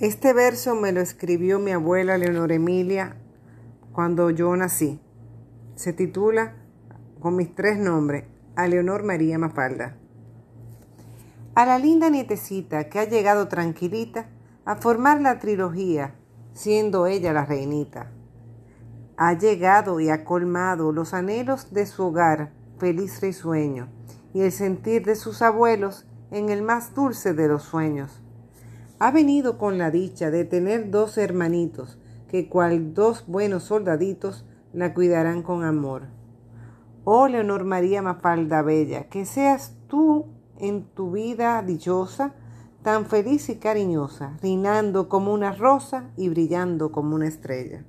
Este verso me lo escribió mi abuela Leonor Emilia cuando yo nací. Se titula con mis tres nombres, a Leonor María Mafalda. A la linda nietecita que ha llegado tranquilita a formar la trilogía, siendo ella la reinita. Ha llegado y ha colmado los anhelos de su hogar, feliz risueño, y el sentir de sus abuelos en el más dulce de los sueños ha venido con la dicha de tener dos hermanitos, que cual dos buenos soldaditos la cuidarán con amor. Oh Leonor María Mafalda Bella, que seas tú en tu vida dichosa, tan feliz y cariñosa, reinando como una rosa y brillando como una estrella.